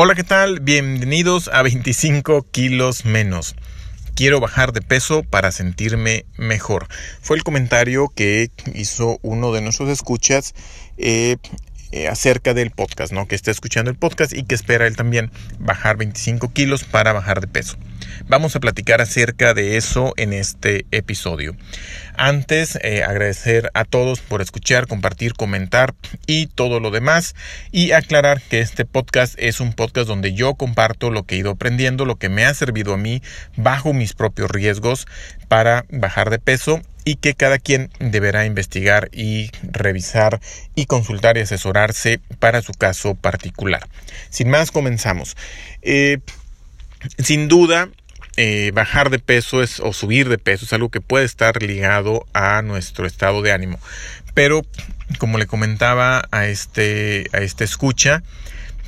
Hola, ¿qué tal? Bienvenidos a 25 kilos menos. Quiero bajar de peso para sentirme mejor. Fue el comentario que hizo uno de nuestros escuchas eh, eh, acerca del podcast, ¿no? Que está escuchando el podcast y que espera él también bajar 25 kilos para bajar de peso. Vamos a platicar acerca de eso en este episodio. Antes, eh, agradecer a todos por escuchar, compartir, comentar y todo lo demás. Y aclarar que este podcast es un podcast donde yo comparto lo que he ido aprendiendo, lo que me ha servido a mí bajo mis propios riesgos para bajar de peso y que cada quien deberá investigar y revisar y consultar y asesorarse para su caso particular. Sin más, comenzamos. Eh, sin duda, eh, bajar de peso es, o subir de peso es algo que puede estar ligado a nuestro estado de ánimo. Pero, como le comentaba a este, a este escucha,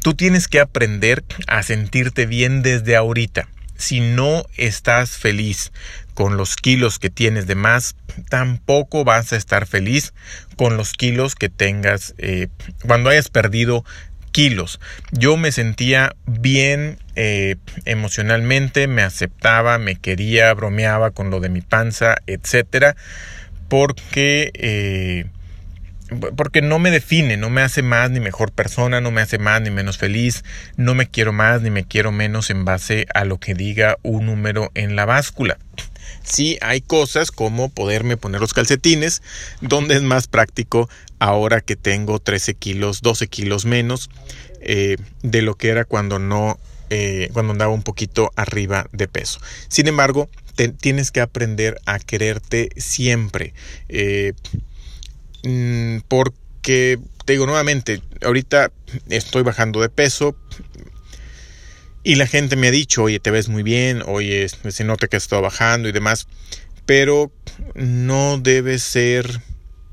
tú tienes que aprender a sentirte bien desde ahorita. Si no estás feliz con los kilos que tienes de más, tampoco vas a estar feliz con los kilos que tengas eh, cuando hayas perdido kilos. Yo me sentía bien eh, emocionalmente, me aceptaba, me quería, bromeaba con lo de mi panza, etcétera, porque eh, porque no me define, no me hace más ni mejor persona, no me hace más ni menos feliz, no me quiero más ni me quiero menos en base a lo que diga un número en la báscula. Sí hay cosas como poderme poner los calcetines, donde es más práctico ahora que tengo 13 kilos, 12 kilos menos eh, de lo que era cuando no, eh, cuando andaba un poquito arriba de peso. Sin embargo, tienes que aprender a quererte siempre. Eh, mm, porque te digo nuevamente, ahorita estoy bajando de peso, y la gente me ha dicho, oye, te ves muy bien, oye, se nota que has estado bajando y demás. Pero no debe ser...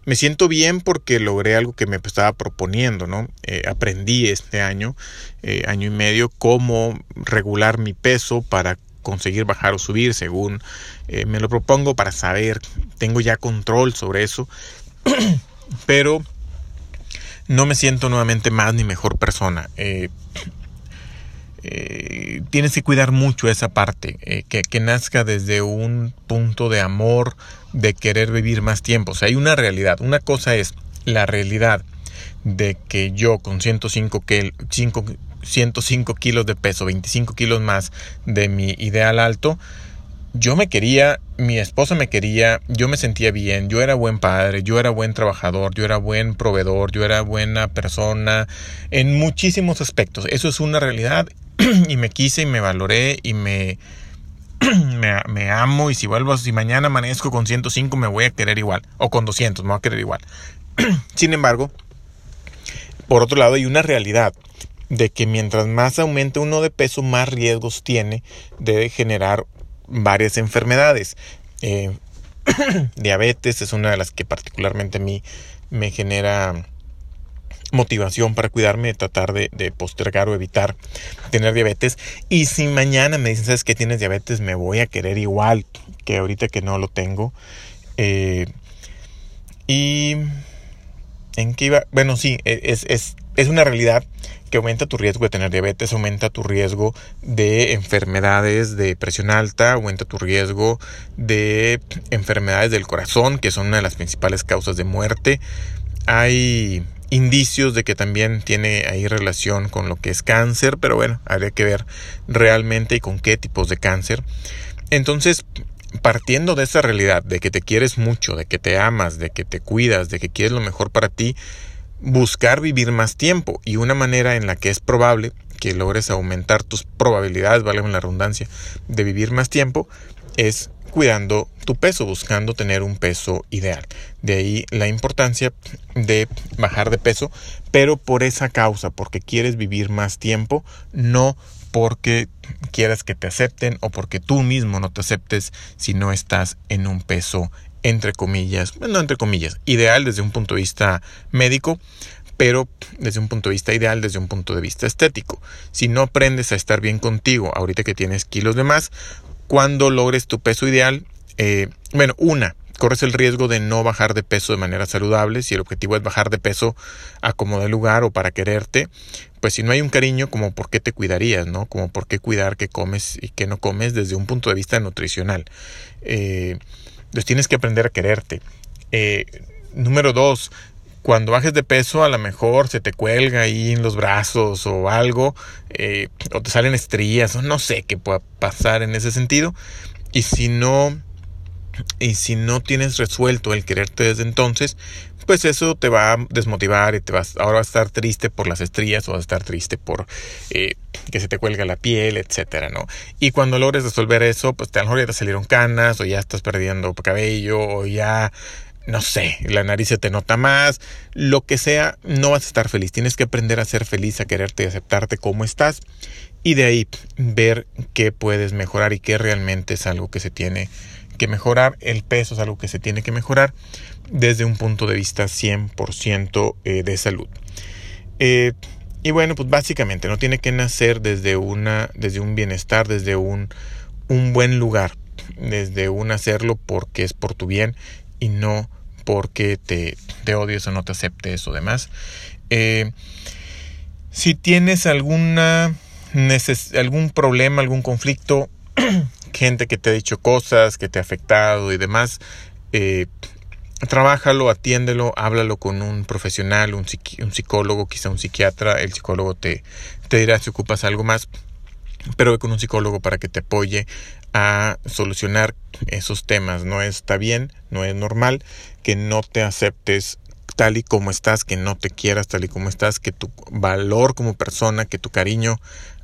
Me siento bien porque logré algo que me estaba proponiendo, ¿no? Eh, aprendí este año, eh, año y medio, cómo regular mi peso para conseguir bajar o subir según eh, me lo propongo para saber, tengo ya control sobre eso, pero no me siento nuevamente más ni mejor persona. Eh, tienes que cuidar mucho esa parte, eh, que, que, nazca desde un punto de amor, de querer vivir más tiempo. O sea, hay una realidad. Una cosa es la realidad de que yo con 105, 105 kilos de peso, 25 kilos más de mi ideal alto, yo me quería, mi esposa me quería, yo me sentía bien, yo era buen padre, yo era buen trabajador, yo era buen proveedor, yo era buena persona en muchísimos aspectos. Eso es una realidad y me quise y me valoré y me, me, amo y si vuelvo, si mañana amanezco con 105 me voy a querer igual o con 200 me voy a querer igual. Sin embargo, por otro lado hay una realidad de que mientras más aumente uno de peso, más riesgos tiene de generar varias enfermedades. Eh, diabetes es una de las que particularmente a mí me genera motivación para cuidarme, tratar de, postergar o evitar tener diabetes. Y si mañana me dicen, ¿sabes que tienes diabetes? Me voy a querer igual que ahorita que no lo tengo. Eh, y... ¿En qué iba? Bueno, sí, e, es, es, es una realidad que aumenta tu riesgo de tener diabetes, aumenta tu riesgo de enfermedades de presión alta, aumenta tu riesgo de enfermedades del corazón, que son una de las principales causas de muerte. Hay indicios de que también tiene ahí relación con lo que es cáncer, pero bueno, habría que ver realmente y con qué tipos de cáncer. Entonces, partiendo de esa realidad, de que te quieres mucho, de que te amas, de que te cuidas, de que quieres lo mejor para ti, buscar vivir más tiempo y una manera en la que es probable que logres aumentar tus probabilidades, vale la redundancia, de vivir más tiempo es cuidando tu peso, buscando tener un peso ideal. De ahí la importancia de bajar de peso, pero por esa causa, porque quieres vivir más tiempo, no porque quieras que te acepten o porque tú mismo no te aceptes si no estás en un peso entre comillas, no entre comillas, ideal desde un punto de vista médico, pero desde un punto de vista ideal, desde un punto de vista estético. Si no aprendes a estar bien contigo ahorita que tienes kilos de más, cuando logres tu peso ideal, eh, bueno, una, corres el riesgo de no bajar de peso de manera saludable. Si el objetivo es bajar de peso a como de lugar o para quererte, pues si no hay un cariño, como por qué te cuidarías, ¿no? Como por qué cuidar qué comes y qué no comes desde un punto de vista nutricional. Eh, entonces tienes que aprender a quererte. Eh, número dos, cuando bajes de peso a lo mejor se te cuelga ahí en los brazos o algo, eh, o te salen estrías, o no sé qué pueda pasar en ese sentido. Y si no y si no tienes resuelto el quererte desde entonces, pues eso te va a desmotivar y te vas, ahora vas a estar triste por las estrías o vas a estar triste por eh, que se te cuelga la piel, etcétera, ¿no? Y cuando logres resolver eso, pues a lo mejor ya te salieron canas o ya estás perdiendo cabello o ya no sé, la nariz se te nota más, lo que sea, no vas a estar feliz. Tienes que aprender a ser feliz, a quererte y aceptarte como estás y de ahí ver qué puedes mejorar y qué realmente es algo que se tiene que mejorar. El peso es algo que se tiene que mejorar desde un punto de vista 100% eh, de salud. Eh, y bueno, pues básicamente no tiene que nacer desde, una, desde un bienestar, desde un, un buen lugar, desde un hacerlo porque es por tu bien y no porque te, odies o no te aceptes o demás. Eh, si tienes alguna algún problema, algún conflicto, gente que te ha dicho cosas, que te ha afectado y demás, eh, trabájalo, atiéndelo, háblalo con un profesional, un, un, psicólogo, quizá un psiquiatra, el psicólogo te, te dirá si ocupas algo más, pero con un psicólogo para que te apoye a solucionar esos temas. No está bien, no es normal que no te aceptes tal y como estás, que no te quieras tal y como estás, que tu valor como persona, que tu cariño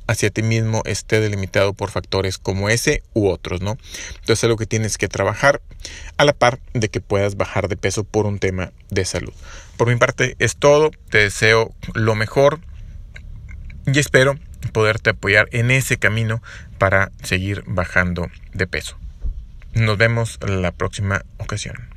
hacia ti mismo esté delimitado por factores como ese u otros, ¿no? Entonces es algo que tienes que trabajar a la par de que puedas bajar de peso por un tema de salud. Por mi parte es todo, te deseo lo mejor y espero poderte apoyar en ese camino para seguir bajando de peso. Nos vemos la próxima ocasión.